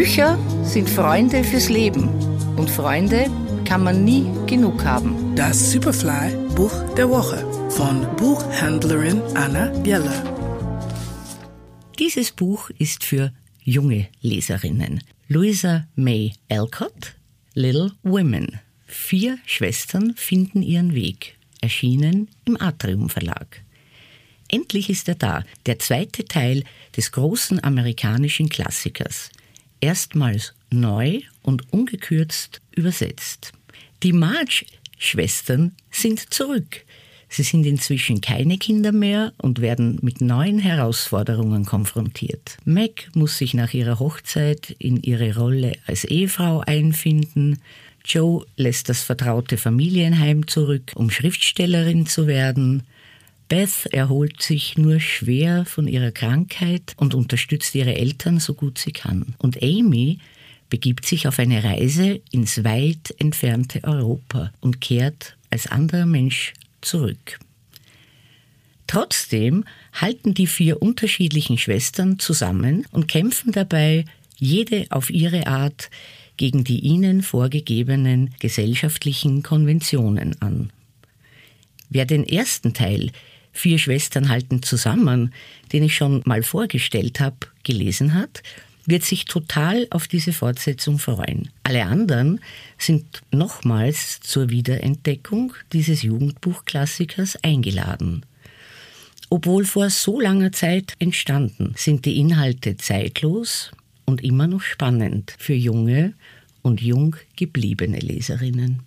Bücher sind Freunde fürs Leben und Freunde kann man nie genug haben. Das Superfly Buch der Woche von Buchhändlerin Anna Bieler. Dieses Buch ist für junge Leserinnen. Louisa May Alcott, Little Women. Vier Schwestern finden ihren Weg. Erschienen im Atrium Verlag. Endlich ist er da, der zweite Teil des großen amerikanischen Klassikers. Erstmals neu und ungekürzt übersetzt. Die Marge-Schwestern sind zurück. Sie sind inzwischen keine Kinder mehr und werden mit neuen Herausforderungen konfrontiert. Meg muss sich nach ihrer Hochzeit in ihre Rolle als Ehefrau einfinden. Joe lässt das vertraute Familienheim zurück, um Schriftstellerin zu werden. Beth erholt sich nur schwer von ihrer Krankheit und unterstützt ihre Eltern so gut sie kann. Und Amy begibt sich auf eine Reise ins weit entfernte Europa und kehrt als anderer Mensch zurück. Trotzdem halten die vier unterschiedlichen Schwestern zusammen und kämpfen dabei, jede auf ihre Art, gegen die ihnen vorgegebenen gesellschaftlichen Konventionen an. Wer den ersten Teil Vier Schwestern halten zusammen, den ich schon mal vorgestellt habe, gelesen hat, wird sich total auf diese Fortsetzung freuen. Alle anderen sind nochmals zur Wiederentdeckung dieses Jugendbuchklassikers eingeladen. Obwohl vor so langer Zeit entstanden, sind die Inhalte zeitlos und immer noch spannend für junge und jung gebliebene Leserinnen.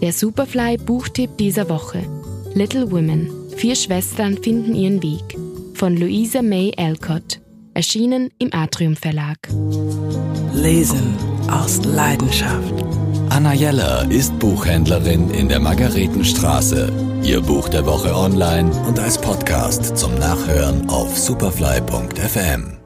Der Superfly Buchtipp dieser Woche. Little Women. Vier Schwestern finden ihren Weg. Von Louisa May Alcott. Erschienen im Atrium Verlag. Lesen aus Leidenschaft. Anna Jeller ist Buchhändlerin in der Margaretenstraße. Ihr Buch der Woche online und als Podcast zum Nachhören auf superfly.fm.